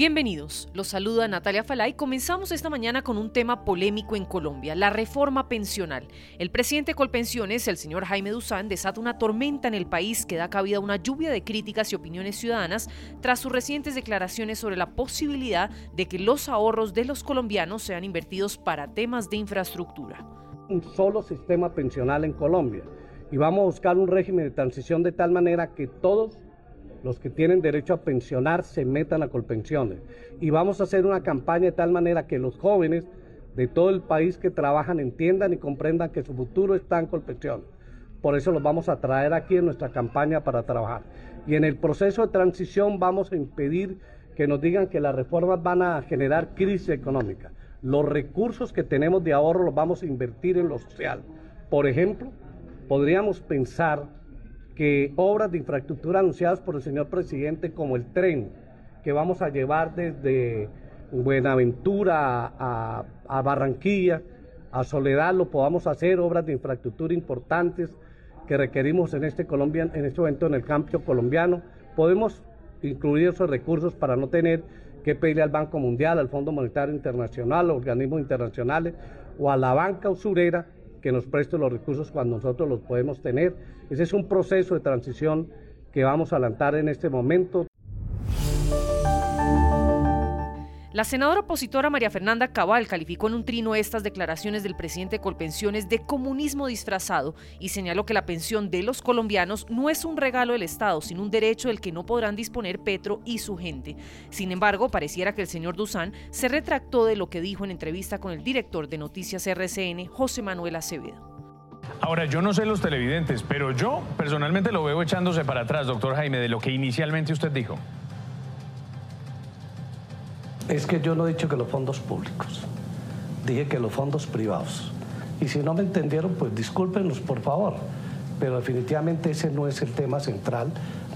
Bienvenidos, los saluda Natalia Falay. Comenzamos esta mañana con un tema polémico en Colombia, la reforma pensional. El presidente Colpensiones, el señor Jaime Duzán, desata una tormenta en el país que da cabida a una lluvia de críticas y opiniones ciudadanas tras sus recientes declaraciones sobre la posibilidad de que los ahorros de los colombianos sean invertidos para temas de infraestructura. Un solo sistema pensional en Colombia y vamos a buscar un régimen de transición de tal manera que todos los que tienen derecho a pensionar se metan a Colpensiones. Y vamos a hacer una campaña de tal manera que los jóvenes de todo el país que trabajan entiendan y comprendan que su futuro está en Colpensiones. Por eso los vamos a traer aquí en nuestra campaña para trabajar. Y en el proceso de transición vamos a impedir que nos digan que las reformas van a generar crisis económica. Los recursos que tenemos de ahorro los vamos a invertir en lo social. Por ejemplo, podríamos pensar que obras de infraestructura anunciadas por el señor presidente, como el tren que vamos a llevar desde Buenaventura a, Barranquilla, a Soledad, lo podamos hacer, obras de infraestructura importantes que requerimos en este, Colombia, en este momento en el campo colombiano. Podemos incluir esos recursos para no tener que pedirle al Banco Mundial, al Fondo Monetario Internacional, a organismos internacionales o a la banca usurera que nos preste los recursos cuando nosotros los podemos tener. Ese es un proceso de transición que vamos a adelantar en este momento. La senadora opositora María Fernanda Cabal calificó en un trino estas declaraciones del presidente Colpensiones de comunismo disfrazado y señaló que la pensión de los colombianos no es un regalo del Estado, sino un derecho del que no podrán disponer Petro y su gente. Sin embargo, pareciera que el señor Duzán se retractó de lo que dijo en entrevista con el director de Noticias RCN, José Manuel Acevedo. Ahora, yo no sé los televidentes, pero yo personalmente lo veo echándose para atrás, doctor Jaime, de lo que inicialmente usted dijo. Es que yo no he dicho que los fondos públicos, dije que los fondos privados. Y si no me entendieron, pues discúlpenos, por favor. Pero definitivamente ese no es el tema central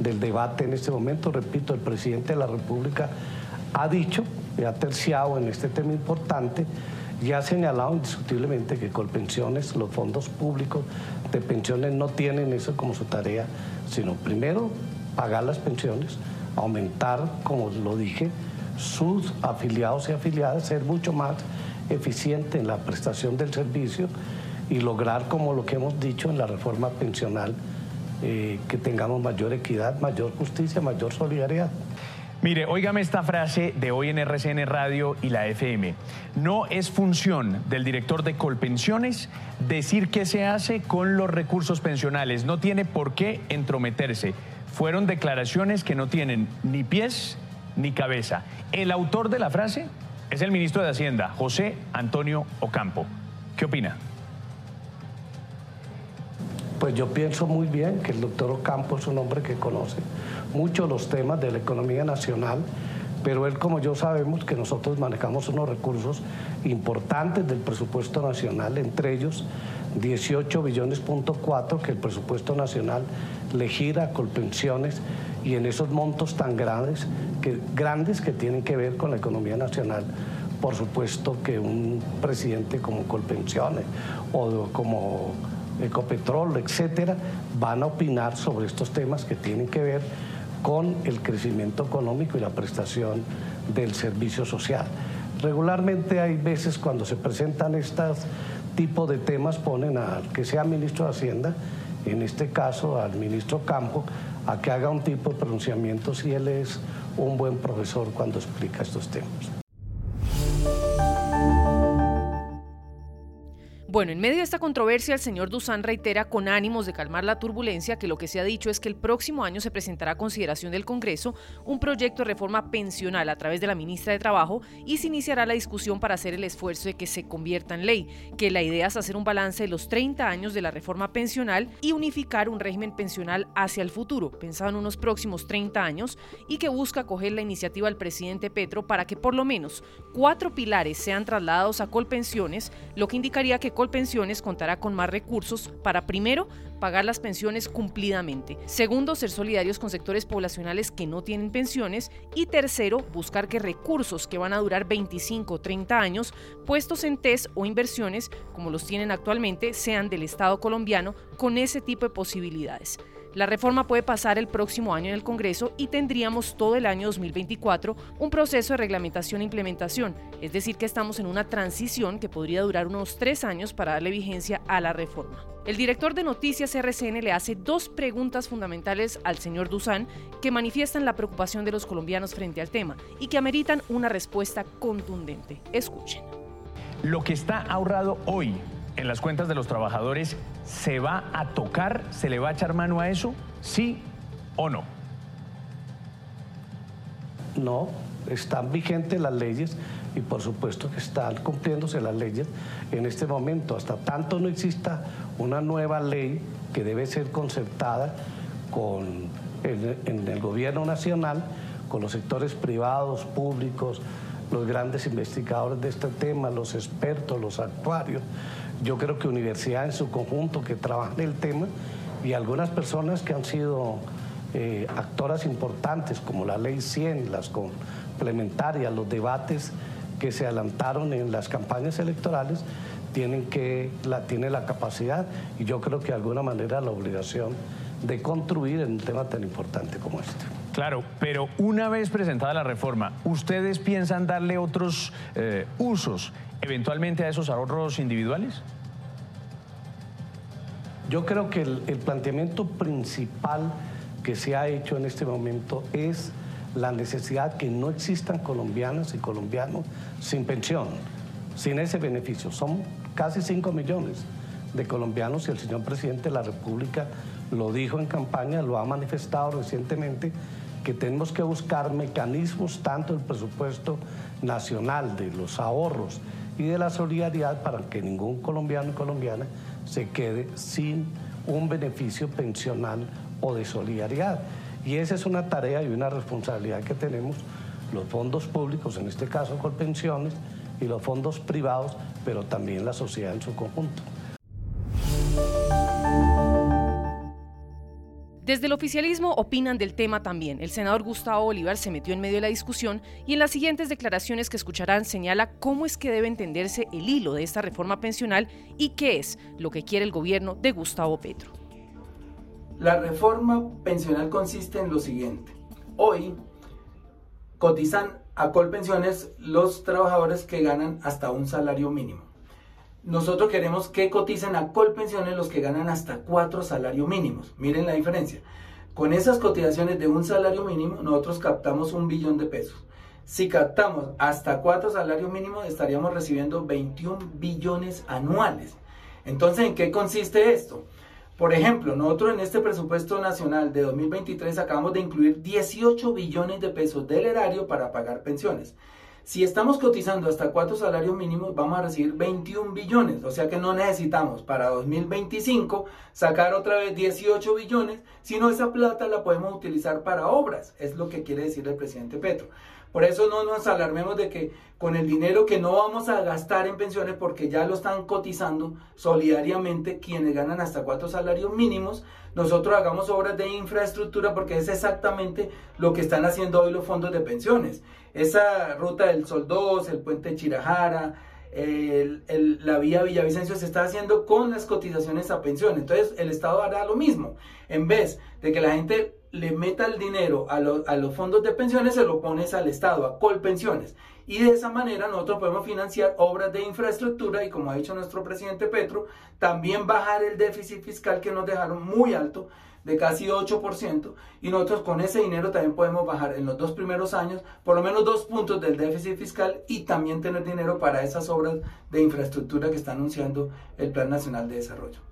del debate en este momento. Repito, el presidente de la República ha dicho y ha terciado en este tema importante y ha señalado indiscutiblemente que con pensiones, los fondos públicos de pensiones no tienen eso como su tarea, sino primero pagar las pensiones, aumentar, como lo dije, sus afiliados y afiliadas ser mucho más eficiente en la prestación del servicio y lograr, como lo que hemos dicho en la reforma pensional, eh, que tengamos mayor equidad, mayor justicia, mayor solidaridad. Mire, óigame esta frase de hoy en RCN Radio y la FM. No es función del director de Colpensiones decir qué se hace con los recursos pensionales. No tiene por qué entrometerse. Fueron declaraciones que no tienen ni pies ni cabeza. El autor de la frase es el ministro de Hacienda, José Antonio Ocampo. ¿Qué opina? Pues yo pienso muy bien que el doctor Ocampo es un hombre que conoce mucho los temas de la economía nacional, pero él como yo sabemos que nosotros manejamos unos recursos importantes del presupuesto nacional, entre ellos 18 billones punto cuatro que el presupuesto nacional le gira con pensiones y en esos montos tan grandes que, grandes que tienen que ver con la economía nacional. Por supuesto que un presidente como Colpensiones o como Ecopetrol, etcétera, van a opinar sobre estos temas que tienen que ver con el crecimiento económico y la prestación del servicio social. Regularmente hay veces cuando se presentan estos tipos de temas ponen al que sea ministro de Hacienda, en este caso al ministro Campo, a que haga un tipo de pronunciamiento si él es un buen profesor cuando explica estos temas. Bueno, en medio de esta controversia, el señor Dusan reitera con ánimos de calmar la turbulencia que lo que se ha dicho es que el próximo año se presentará a consideración del Congreso un proyecto de reforma pensional a través de la ministra de Trabajo y se iniciará la discusión para hacer el esfuerzo de que se convierta en ley, que la idea es hacer un balance de los 30 años de la reforma pensional y unificar un régimen pensional hacia el futuro, pensado en unos próximos 30 años, y que busca acoger la iniciativa del presidente Petro para que por lo menos cuatro pilares sean trasladados a Colpensiones, lo que indicaría que Pensiones contará con más recursos para, primero, pagar las pensiones cumplidamente, segundo, ser solidarios con sectores poblacionales que no tienen pensiones y tercero, buscar que recursos que van a durar 25 o 30 años, puestos en TES o inversiones, como los tienen actualmente, sean del Estado colombiano con ese tipo de posibilidades. La reforma puede pasar el próximo año en el Congreso y tendríamos todo el año 2024 un proceso de reglamentación e implementación, es decir, que estamos en una transición que podría durar unos tres años para darle vigencia a la reforma. El director de Noticias RCN le hace dos preguntas fundamentales al señor Dusan que manifiestan la preocupación de los colombianos frente al tema y que ameritan una respuesta contundente. Escuchen. Lo que está ahorrado hoy en las cuentas de los trabajadores, ¿se va a tocar? ¿Se le va a echar mano a eso? ¿Sí o no? No, están vigentes las leyes y por supuesto que están cumpliéndose las leyes en este momento. Hasta tanto no exista una nueva ley que debe ser concertada con en el gobierno nacional, con los sectores privados, públicos, los grandes investigadores de este tema, los expertos, los actuarios, yo creo que universidad en su conjunto que trabajan el tema y algunas personas que han sido eh, actoras importantes como la ley 100, las complementarias, los debates que se adelantaron en las campañas electorales, tienen que la, tiene la capacidad y yo creo que de alguna manera la obligación de construir en un tema tan importante como este. Claro, pero una vez presentada la reforma, ¿ustedes piensan darle otros eh, usos eventualmente a esos ahorros individuales? Yo creo que el, planteamiento principal que se ha hecho en este momento es la necesidad que no existan colombianas y colombianos sin pensión, sin ese beneficio. Son casi 5 millones de colombianos y el señor presidente de la República lo dijo en campaña, lo ha manifestado recientemente, que tenemos que buscar mecanismos tanto del presupuesto nacional, de los ahorros y de la solidaridad para que ningún colombiano y colombiana se quede sin un beneficio pensional o de solidaridad. Y esa es una tarea y una responsabilidad que tenemos los fondos públicos, en este caso con pensiones, y los fondos privados, pero también la sociedad en su conjunto. Desde el oficialismo opinan del tema también. El senador Gustavo Bolívar se metió en medio de la discusión y en las siguientes declaraciones que escucharán señala cómo es que debe entenderse el hilo de esta reforma pensional y qué es lo que quiere el gobierno de Gustavo Petro. La reforma pensional consiste en lo siguiente. Hoy cotizan a Colpensiones los trabajadores que ganan hasta un salario mínimo. Nosotros queremos que coticen a Colpensiones los que ganan hasta cuatro salarios mínimos. Miren la diferencia. Con esas cotizaciones de un salario mínimo, nosotros captamos un billón de pesos. Si captamos hasta cuatro salarios mínimos, estaríamos recibiendo 21 billones anuales. Entonces, ¿en qué consiste esto? Por ejemplo, nosotros en este presupuesto nacional de 2023 acabamos de incluir 18 billones de pesos del erario para pagar pensiones. Si estamos cotizando hasta cuatro salarios mínimos, vamos a recibir 21 billones. O sea que no necesitamos para 2025 sacar otra vez 18 billones, sino esa plata la podemos utilizar para obras. Es lo que quiere decir el presidente Petro. Por eso no nos alarmemos de que con el dinero que no vamos a gastar en pensiones, porque ya lo están cotizando solidariamente quienes ganan hasta cuatro salarios mínimos, nosotros hagamos obras de infraestructura porque es exactamente lo que están haciendo hoy los fondos de pensiones. Esa ruta del Sol 2, el puente Chirajara, la vía Villavicencio se está haciendo con las cotizaciones a pensión. Entonces el Estado hará lo mismo. En vez de que la gente le meta el dinero a, a los fondos de pensiones, se lo pones al Estado, a Colpensiones. Y de esa manera nosotros podemos financiar obras de infraestructura y como ha dicho nuestro presidente Petro, también bajar el déficit fiscal que nos dejaron muy alto de casi 8% y nosotros con ese dinero también podemos bajar en los dos primeros años por lo menos dos puntos del déficit fiscal y también tener dinero para esas obras de infraestructura que está anunciando el Plan Nacional de Desarrollo.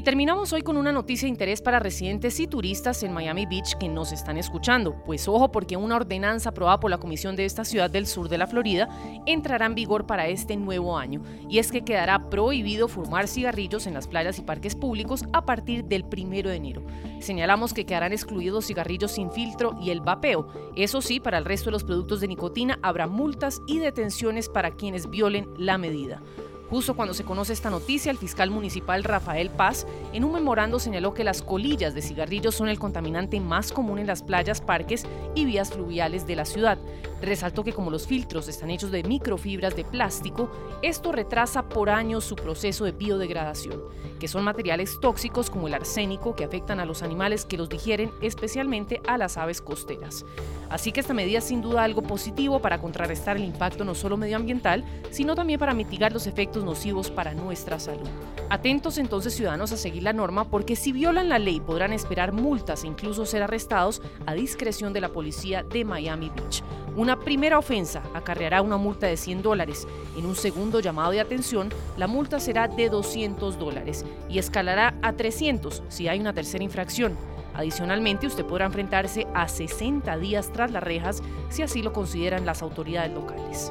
Y terminamos hoy con una noticia de interés para residentes y turistas en Miami Beach que nos están escuchando. Pues ojo porque una ordenanza aprobada por la Comisión de esta ciudad del sur de la Florida entrará en vigor para este nuevo año. Y es que quedará prohibido fumar cigarrillos en las playas y parques públicos a partir del primero de enero. Señalamos que quedarán excluidos cigarrillos sin filtro y el vapeo. Eso sí, para el resto de los productos de nicotina habrá multas y detenciones para quienes violen la medida. Justo cuando se conoce esta noticia, el fiscal municipal Rafael Paz en un memorando señaló que las colillas de cigarrillos son el contaminante más común en las playas, parques y vías fluviales de la ciudad. Resaltó que como los filtros están hechos de microfibras de plástico, esto retrasa por años su proceso de biodegradación, que son materiales tóxicos como el arsénico que afectan a los animales que los digieren, especialmente a las aves costeras. Así que esta medida es sin duda algo positivo para contrarrestar el impacto no solo medioambiental, sino también para mitigar los efectos nocivos para nuestra salud. Atentos entonces ciudadanos a seguir la norma porque si violan la ley podrán esperar multas e incluso ser arrestados a discreción de la policía de Miami Beach. Una primera ofensa acarreará una multa de 100 dólares. En un segundo llamado de atención, la multa será de 200 dólares y escalará a 300 si hay una tercera infracción. Adicionalmente, usted podrá enfrentarse a 60 días tras las rejas si así lo consideran las autoridades locales.